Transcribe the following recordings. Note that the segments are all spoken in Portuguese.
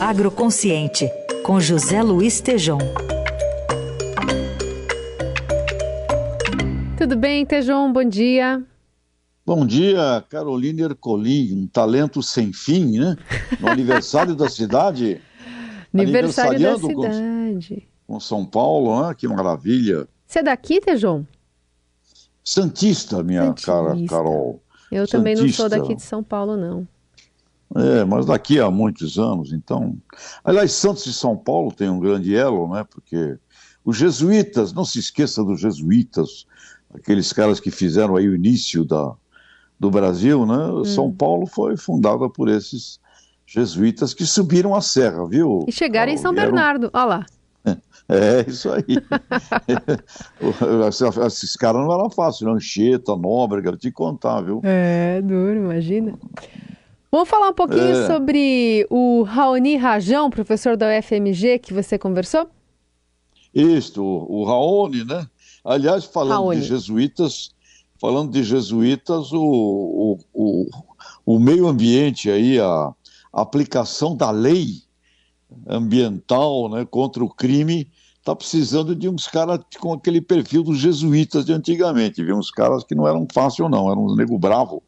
Agroconsciente, com José Luiz Tejom. Tudo bem, Tejom? Bom dia. Bom dia, Carolina Ercolim, um talento sem fim, né? No aniversário da cidade. Aniversário da cidade. Com, com São Paulo, né? que maravilha. Você é daqui, Tejom? Santista, minha Santista. cara Carol. Eu Santista. também não sou daqui de São Paulo, não. É, mas daqui há muitos anos, então. Aliás, Santos e São Paulo tem um grande elo, né? Porque os jesuítas, não se esqueça dos jesuítas, aqueles caras que fizeram aí o início da, do Brasil, né? Hum. São Paulo foi fundada por esses jesuítas que subiram a serra, viu? E chegaram em São Bernardo, olha lá. É, isso aí. Esses caras não eram fáceis, não. Anchieta, Nóbrega, te contar, viu? É, duro, imagina. Vamos falar um pouquinho é. sobre o Raoni Rajão, professor da UFMG, que você conversou? Isso, o Raoni, né? Aliás, falando Raoni. de jesuítas, falando de jesuítas, o, o, o, o meio ambiente aí, a, a aplicação da lei ambiental né, contra o crime está precisando de uns caras com aquele perfil dos jesuítas de antigamente, viu? uns caras que não eram fácil não, eram uns nego bravo.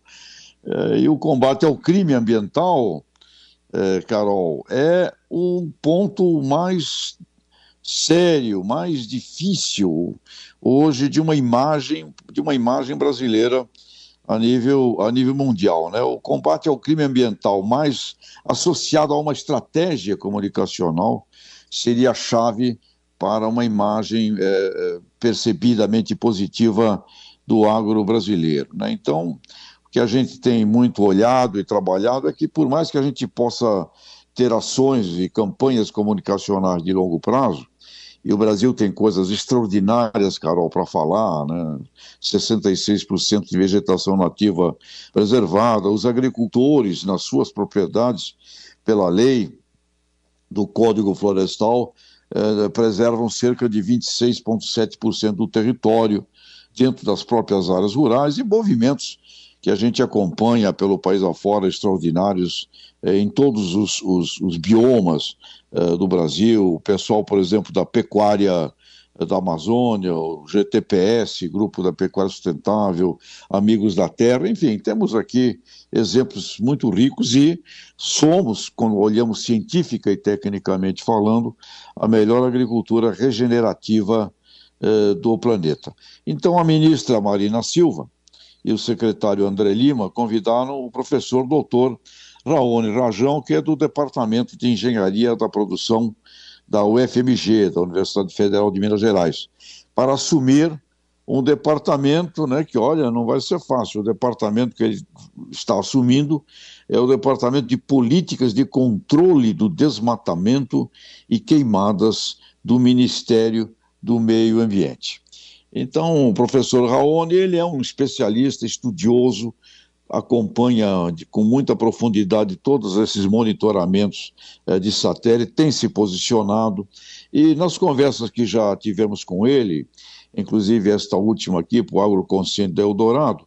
É, e o combate ao crime ambiental, é, Carol, é um ponto mais sério, mais difícil hoje de uma imagem, de uma imagem brasileira a nível, a nível mundial. Né? O combate ao crime ambiental mais associado a uma estratégia comunicacional seria a chave para uma imagem é, percebidamente positiva do agro brasileiro. Né? Então, que a gente tem muito olhado e trabalhado é que, por mais que a gente possa ter ações e campanhas comunicacionais de longo prazo, e o Brasil tem coisas extraordinárias, Carol, para falar, né? 66% de vegetação nativa preservada, os agricultores nas suas propriedades, pela lei do Código Florestal, eh, preservam cerca de 26,7% do território dentro das próprias áreas rurais e movimentos que a gente acompanha pelo país afora, extraordinários eh, em todos os, os, os biomas eh, do Brasil. O pessoal, por exemplo, da pecuária eh, da Amazônia, o GTPS, Grupo da Pecuária Sustentável, Amigos da Terra, enfim, temos aqui exemplos muito ricos e somos, quando olhamos científica e tecnicamente falando, a melhor agricultura regenerativa eh, do planeta. Então, a ministra Marina Silva e o secretário André Lima convidaram o professor doutor Raoni Rajão, que é do Departamento de Engenharia da Produção da UFMG, da Universidade Federal de Minas Gerais, para assumir um departamento, né, que olha, não vai ser fácil. O departamento que ele está assumindo é o Departamento de Políticas de Controle do Desmatamento e Queimadas do Ministério do Meio Ambiente. Então, o professor Raoni, ele é um especialista, estudioso, acompanha de, com muita profundidade todos esses monitoramentos é, de satélite, tem se posicionado, e nas conversas que já tivemos com ele, inclusive esta última aqui, para o Agroconsciente do Eldorado,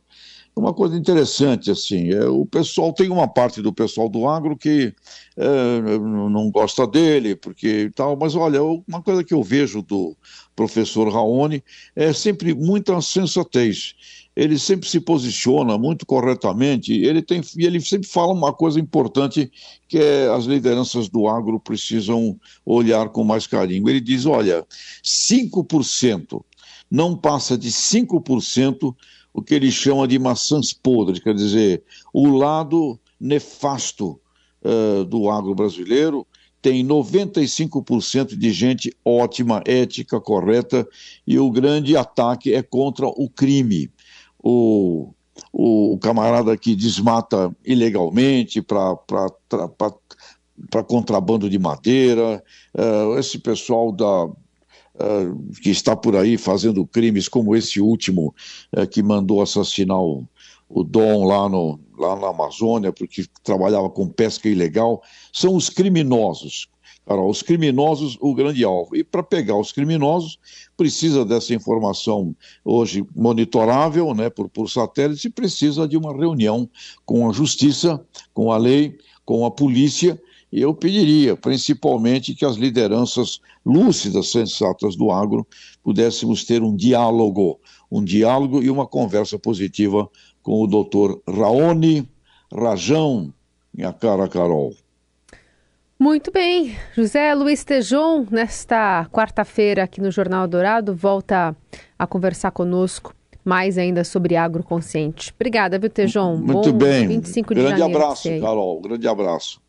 uma coisa interessante, assim, é, o pessoal, tem uma parte do pessoal do agro que é, não gosta dele, porque tal, mas olha, uma coisa que eu vejo do professor Raoni é sempre muita sensatez. Ele sempre se posiciona muito corretamente, ele, tem, ele sempre fala uma coisa importante que é as lideranças do agro precisam olhar com mais carinho. Ele diz, olha, 5%, não passa de 5% o que ele chama de maçãs podres, quer dizer, o lado nefasto uh, do agro brasileiro tem 95% de gente ótima, ética, correta, e o grande ataque é contra o crime. O, o camarada que desmata ilegalmente para contrabando de madeira, uh, esse pessoal da, uh, que está por aí fazendo crimes como esse último uh, que mandou assassinar o, o Dom lá, no, lá na Amazônia porque trabalhava com pesca ilegal, são os criminosos. Cara, os criminosos, o grande alvo. E para pegar os criminosos, precisa dessa informação hoje monitorável né, por, por satélite e precisa de uma reunião com a justiça, com a lei, com a polícia eu pediria, principalmente, que as lideranças lúcidas, sensatas do agro, pudéssemos ter um diálogo, um diálogo e uma conversa positiva com o doutor Raoni Rajão, minha cara Carol. Muito bem. José Luiz Tejon, nesta quarta-feira aqui no Jornal Dourado, volta a conversar conosco mais ainda sobre agroconsciente. Obrigada, viu, Tejon? Muito Bom bem. 25 de Grande abraço, Carol. Grande abraço.